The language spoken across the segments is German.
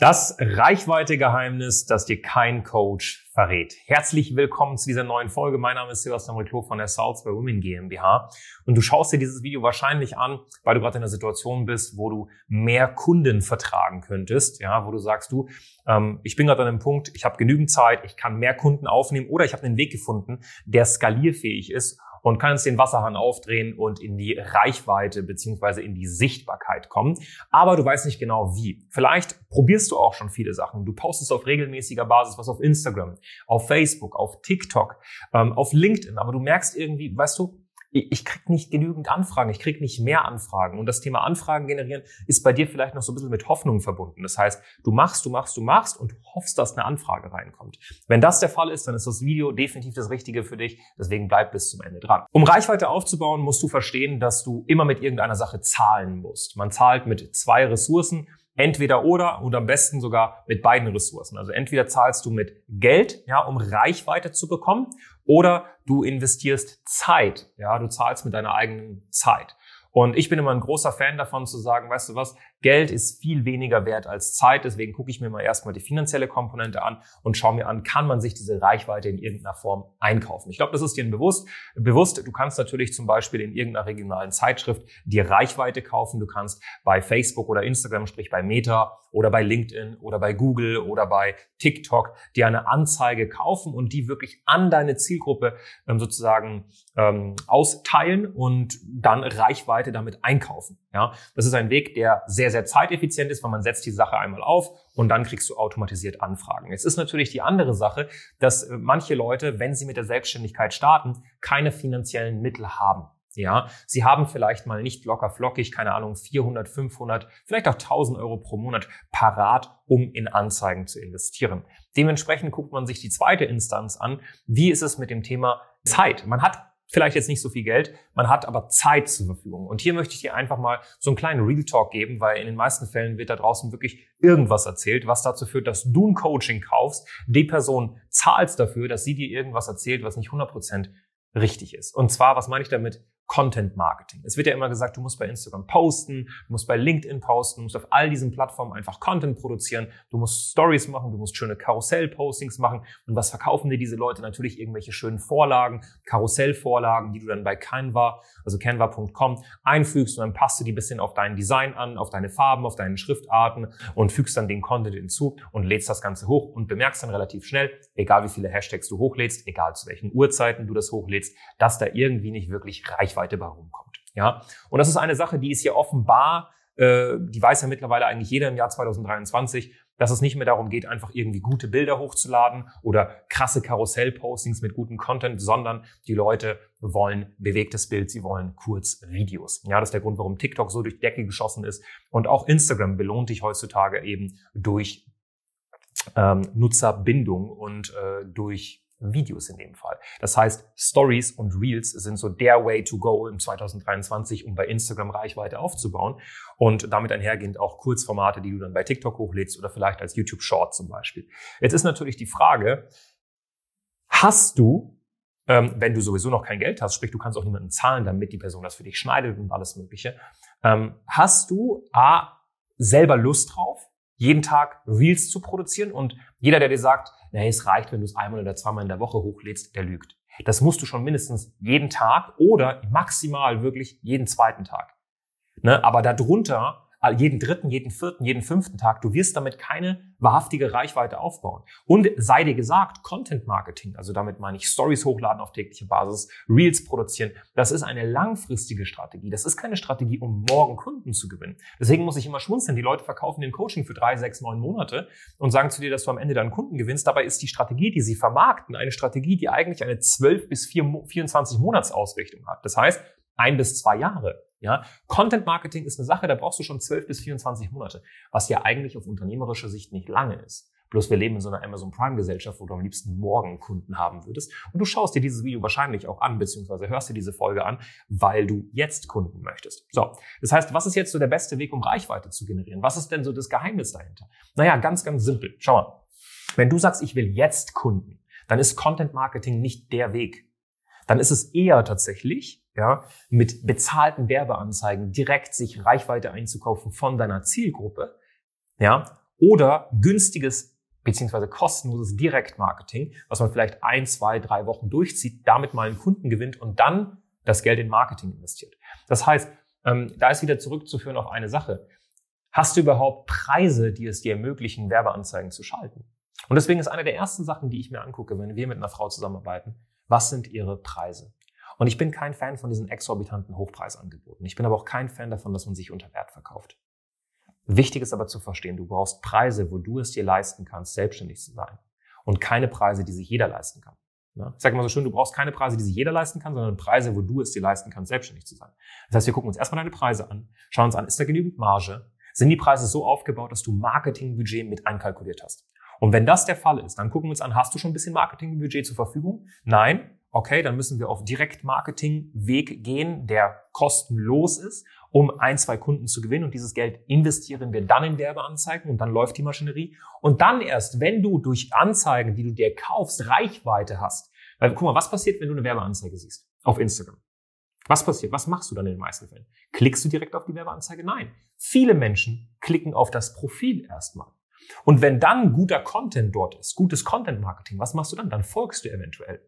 Das Reichweite-Geheimnis, das dir kein Coach verrät. Herzlich willkommen zu dieser neuen Folge. Mein Name ist Sebastian Reclo von der by Women GmbH. Und du schaust dir dieses Video wahrscheinlich an, weil du gerade in einer Situation bist, wo du mehr Kunden vertragen könntest. Ja, wo du sagst, du, ähm, ich bin gerade an einem Punkt, ich habe genügend Zeit, ich kann mehr Kunden aufnehmen oder ich habe einen Weg gefunden, der skalierfähig ist und kannst den Wasserhahn aufdrehen und in die Reichweite beziehungsweise in die Sichtbarkeit kommen. Aber du weißt nicht genau wie. Vielleicht probierst du auch schon viele Sachen. Du postest auf regelmäßiger Basis was auf Instagram, auf Facebook, auf TikTok, ähm, auf LinkedIn. Aber du merkst irgendwie, weißt du, ich krieg nicht genügend Anfragen, ich krieg nicht mehr Anfragen. Und das Thema Anfragen generieren ist bei dir vielleicht noch so ein bisschen mit Hoffnung verbunden. Das heißt, du machst, du machst, du machst und hoffst, dass eine Anfrage reinkommt. Wenn das der Fall ist, dann ist das Video definitiv das Richtige für dich. Deswegen bleib bis zum Ende dran. Um Reichweite aufzubauen, musst du verstehen, dass du immer mit irgendeiner Sache zahlen musst. Man zahlt mit zwei Ressourcen. Entweder oder und am besten sogar mit beiden Ressourcen. Also entweder zahlst du mit Geld, ja, um Reichweite zu bekommen, oder du investierst Zeit, ja, du zahlst mit deiner eigenen Zeit. Und ich bin immer ein großer Fan davon zu sagen, weißt du was, Geld ist viel weniger wert als Zeit. Deswegen gucke ich mir mal erstmal die finanzielle Komponente an und schaue mir an, kann man sich diese Reichweite in irgendeiner Form einkaufen. Ich glaube, das ist dir bewusst. Bewusst, du kannst natürlich zum Beispiel in irgendeiner regionalen Zeitschrift dir Reichweite kaufen. Du kannst bei Facebook oder Instagram, sprich bei Meta oder bei LinkedIn oder bei Google oder bei TikTok dir eine Anzeige kaufen und die wirklich an deine Zielgruppe ähm, sozusagen ähm, austeilen und dann Reichweite damit einkaufen. Ja, das ist ein Weg, der sehr, sehr zeiteffizient ist, weil man setzt die Sache einmal auf und dann kriegst du automatisiert Anfragen. Es ist natürlich die andere Sache, dass äh, manche Leute, wenn sie mit der Selbstständigkeit starten, keine finanziellen Mittel haben. Ja, sie haben vielleicht mal nicht locker flockig, keine Ahnung, 400, 500, vielleicht auch 1000 Euro pro Monat parat, um in Anzeigen zu investieren. Dementsprechend guckt man sich die zweite Instanz an. Wie ist es mit dem Thema Zeit? Man hat vielleicht jetzt nicht so viel Geld, man hat aber Zeit zur Verfügung. Und hier möchte ich dir einfach mal so einen kleinen Real Talk geben, weil in den meisten Fällen wird da draußen wirklich irgendwas erzählt, was dazu führt, dass du ein Coaching kaufst, die Person zahlst dafür, dass sie dir irgendwas erzählt, was nicht 100% richtig ist. Und zwar, was meine ich damit? Content Marketing. Es wird ja immer gesagt, du musst bei Instagram posten, du musst bei LinkedIn posten, du musst auf all diesen Plattformen einfach Content produzieren, du musst Stories machen, du musst schöne Karussell-Postings machen. Und was verkaufen dir diese Leute? Natürlich irgendwelche schönen Vorlagen, Karussellvorlagen, die du dann bei Canva, also canva.com einfügst und dann passt du die bisschen auf dein Design an, auf deine Farben, auf deine Schriftarten und fügst dann den Content hinzu und lädst das Ganze hoch und bemerkst dann relativ schnell, egal wie viele Hashtags du hochlädst, egal zu welchen Uhrzeiten du das hochlädst, dass da irgendwie nicht wirklich Reichweite Reichweite bei rumkommt. Ja, und das ist eine Sache, die ist hier offenbar, äh, die weiß ja mittlerweile eigentlich jeder im Jahr 2023, dass es nicht mehr darum geht, einfach irgendwie gute Bilder hochzuladen oder krasse Karussell-Postings mit gutem Content, sondern die Leute wollen bewegtes Bild, sie wollen Kurzvideos. Ja, das ist der Grund, warum TikTok so durch die Decke geschossen ist. Und auch Instagram belohnt dich heutzutage eben durch ähm, Nutzerbindung und äh, durch Videos in dem Fall. Das heißt, Stories und Reels sind so der Way to go im 2023, um bei Instagram Reichweite aufzubauen und damit einhergehend auch Kurzformate, die du dann bei TikTok hochlädst oder vielleicht als YouTube Short zum Beispiel. Jetzt ist natürlich die Frage, hast du ähm, wenn du sowieso noch kein Geld hast, sprich du kannst auch niemanden zahlen, damit die Person das für dich schneidet und alles Mögliche, ähm, hast du A, selber Lust drauf, jeden Tag Reels zu produzieren und jeder, der dir sagt, naja, es reicht, wenn du es einmal oder zweimal in der Woche hochlädst, der lügt. Das musst du schon mindestens jeden Tag oder maximal wirklich jeden zweiten Tag. Ne? Aber darunter jeden dritten, jeden vierten, jeden fünften Tag. Du wirst damit keine wahrhaftige Reichweite aufbauen. Und sei dir gesagt, Content Marketing, also damit meine ich Stories hochladen auf täglicher Basis, Reels produzieren, das ist eine langfristige Strategie. Das ist keine Strategie, um morgen Kunden zu gewinnen. Deswegen muss ich immer schmunzeln. Die Leute verkaufen den Coaching für drei, sechs, neun Monate und sagen zu dir, dass du am Ende dann Kunden gewinnst. Dabei ist die Strategie, die sie vermarkten, eine Strategie, die eigentlich eine 12 bis 24 Monatsausrichtung hat. Das heißt, ein bis zwei Jahre. Ja, Content Marketing ist eine Sache, da brauchst du schon 12 bis 24 Monate, was ja eigentlich auf unternehmerischer Sicht nicht lange ist. Bloß wir leben in so einer Amazon Prime Gesellschaft, wo du am liebsten morgen Kunden haben würdest. Und du schaust dir dieses Video wahrscheinlich auch an, beziehungsweise hörst dir diese Folge an, weil du jetzt Kunden möchtest. So. Das heißt, was ist jetzt so der beste Weg, um Reichweite zu generieren? Was ist denn so das Geheimnis dahinter? Naja, ganz, ganz simpel. Schau mal. Wenn du sagst, ich will jetzt Kunden, dann ist Content Marketing nicht der Weg. Dann ist es eher tatsächlich, ja, mit bezahlten Werbeanzeigen direkt sich Reichweite einzukaufen von deiner Zielgruppe, ja, oder günstiges beziehungsweise kostenloses Direktmarketing, was man vielleicht ein, zwei, drei Wochen durchzieht, damit mal einen Kunden gewinnt und dann das Geld in Marketing investiert. Das heißt, ähm, da ist wieder zurückzuführen auf eine Sache. Hast du überhaupt Preise, die es dir ermöglichen, Werbeanzeigen zu schalten? Und deswegen ist eine der ersten Sachen, die ich mir angucke, wenn wir mit einer Frau zusammenarbeiten, was sind ihre Preise? Und ich bin kein Fan von diesen exorbitanten Hochpreisangeboten. Ich bin aber auch kein Fan davon, dass man sich unter Wert verkauft. Wichtig ist aber zu verstehen, du brauchst Preise, wo du es dir leisten kannst, selbstständig zu sein. Und keine Preise, die sich jeder leisten kann. Ich sage immer so schön, du brauchst keine Preise, die sich jeder leisten kann, sondern Preise, wo du es dir leisten kannst, selbstständig zu sein. Das heißt, wir gucken uns erstmal deine Preise an, schauen uns an, ist da genügend Marge? Sind die Preise so aufgebaut, dass du Marketingbudget mit einkalkuliert hast? Und wenn das der Fall ist, dann gucken wir uns an, hast du schon ein bisschen Marketingbudget zur Verfügung? Nein? Okay, dann müssen wir auf Direktmarketing-Weg gehen, der kostenlos ist, um ein, zwei Kunden zu gewinnen. Und dieses Geld investieren wir dann in Werbeanzeigen und dann läuft die Maschinerie. Und dann erst, wenn du durch Anzeigen, die du dir kaufst, Reichweite hast. Weil guck mal, was passiert, wenn du eine Werbeanzeige siehst auf Instagram? Was passiert? Was machst du dann in den meisten Fällen? Klickst du direkt auf die Werbeanzeige? Nein. Viele Menschen klicken auf das Profil erstmal. Und wenn dann guter Content dort ist, gutes Content Marketing, was machst du dann? Dann folgst du eventuell.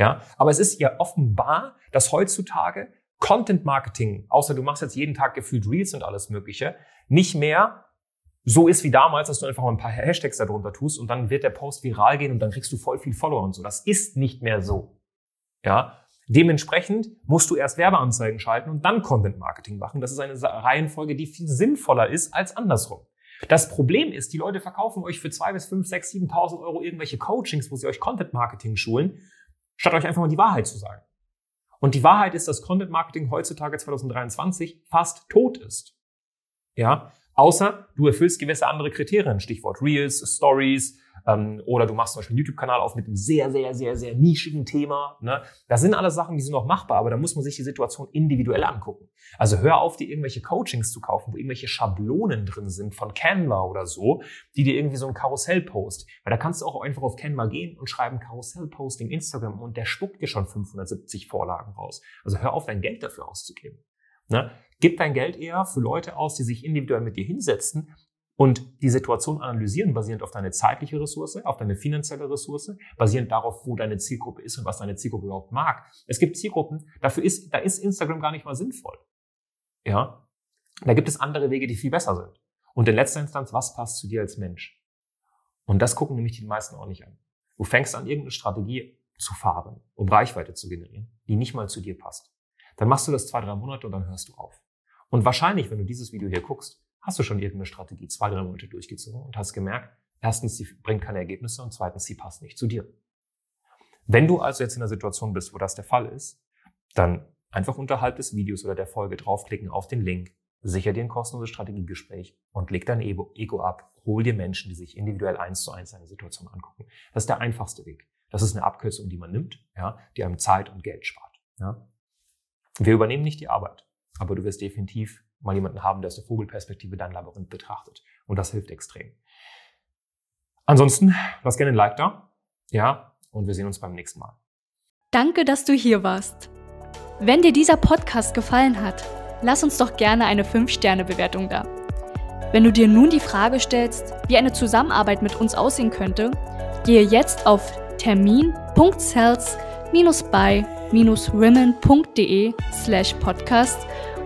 Ja, aber es ist ja offenbar, dass heutzutage Content Marketing, außer du machst jetzt jeden Tag gefühlt Reels und alles Mögliche, nicht mehr so ist wie damals, dass du einfach mal ein paar Hashtags darunter tust und dann wird der Post viral gehen und dann kriegst du voll viel Follower und so. Das ist nicht mehr so. Ja, Dementsprechend musst du erst Werbeanzeigen schalten und dann Content Marketing machen. Das ist eine Reihenfolge, die viel sinnvoller ist als andersrum. Das Problem ist, die Leute verkaufen euch für zwei bis fünf, sechs, siebentausend Euro irgendwelche Coachings, wo sie euch Content Marketing schulen, statt euch einfach mal die Wahrheit zu sagen. Und die Wahrheit ist, dass Content Marketing heutzutage 2023 fast tot ist. Ja, außer du erfüllst gewisse andere Kriterien, Stichwort Reels, Stories, ähm, oder du machst zum Beispiel einen YouTube-Kanal auf mit einem sehr, sehr, sehr, sehr nischigen Thema. Ne? Das sind alles Sachen, die sind noch machbar, aber da muss man sich die Situation individuell angucken. Also hör auf, dir irgendwelche Coachings zu kaufen, wo irgendwelche Schablonen drin sind von Canva oder so, die dir irgendwie so ein Karussell-Post. Weil da kannst du auch einfach auf Canva gehen und schreiben Karussell-Posting Instagram und der spuckt dir schon 570 Vorlagen raus. Also hör auf, dein Geld dafür auszugeben. Ne? Gib dein Geld eher für Leute aus, die sich individuell mit dir hinsetzen und die Situation analysieren, basierend auf deine zeitliche Ressource, auf deine finanzielle Ressource, basierend darauf, wo deine Zielgruppe ist und was deine Zielgruppe überhaupt mag. Es gibt Zielgruppen, dafür ist, da ist Instagram gar nicht mal sinnvoll. Ja. Da gibt es andere Wege, die viel besser sind. Und in letzter Instanz, was passt zu dir als Mensch? Und das gucken nämlich die meisten auch nicht an. Du fängst an, irgendeine Strategie zu fahren, um Reichweite zu generieren, die nicht mal zu dir passt. Dann machst du das zwei, drei Monate und dann hörst du auf. Und wahrscheinlich, wenn du dieses Video hier guckst, hast du schon irgendeine Strategie zwei, drei Monate durchgezogen und hast gemerkt, erstens, sie bringt keine Ergebnisse und zweitens, sie passt nicht zu dir. Wenn du also jetzt in einer Situation bist, wo das der Fall ist, dann einfach unterhalb des Videos oder der Folge draufklicken auf den Link, sicher dir ein kostenloses Strategiegespräch und leg dein Ego ab, hol dir Menschen, die sich individuell eins zu eins eine Situation angucken. Das ist der einfachste Weg. Das ist eine Abkürzung, die man nimmt, ja, die einem Zeit und Geld spart. Ja. Wir übernehmen nicht die Arbeit, aber du wirst definitiv mal jemanden haben, der aus der Vogelperspektive dein Labyrinth betrachtet. Und das hilft extrem. Ansonsten, lass gerne ein Like da. Ja, und wir sehen uns beim nächsten Mal. Danke, dass du hier warst. Wenn dir dieser Podcast gefallen hat, lass uns doch gerne eine 5-Sterne-Bewertung da. Wenn du dir nun die Frage stellst, wie eine Zusammenarbeit mit uns aussehen könnte, gehe jetzt auf termin.cells-by-women.de slash podcast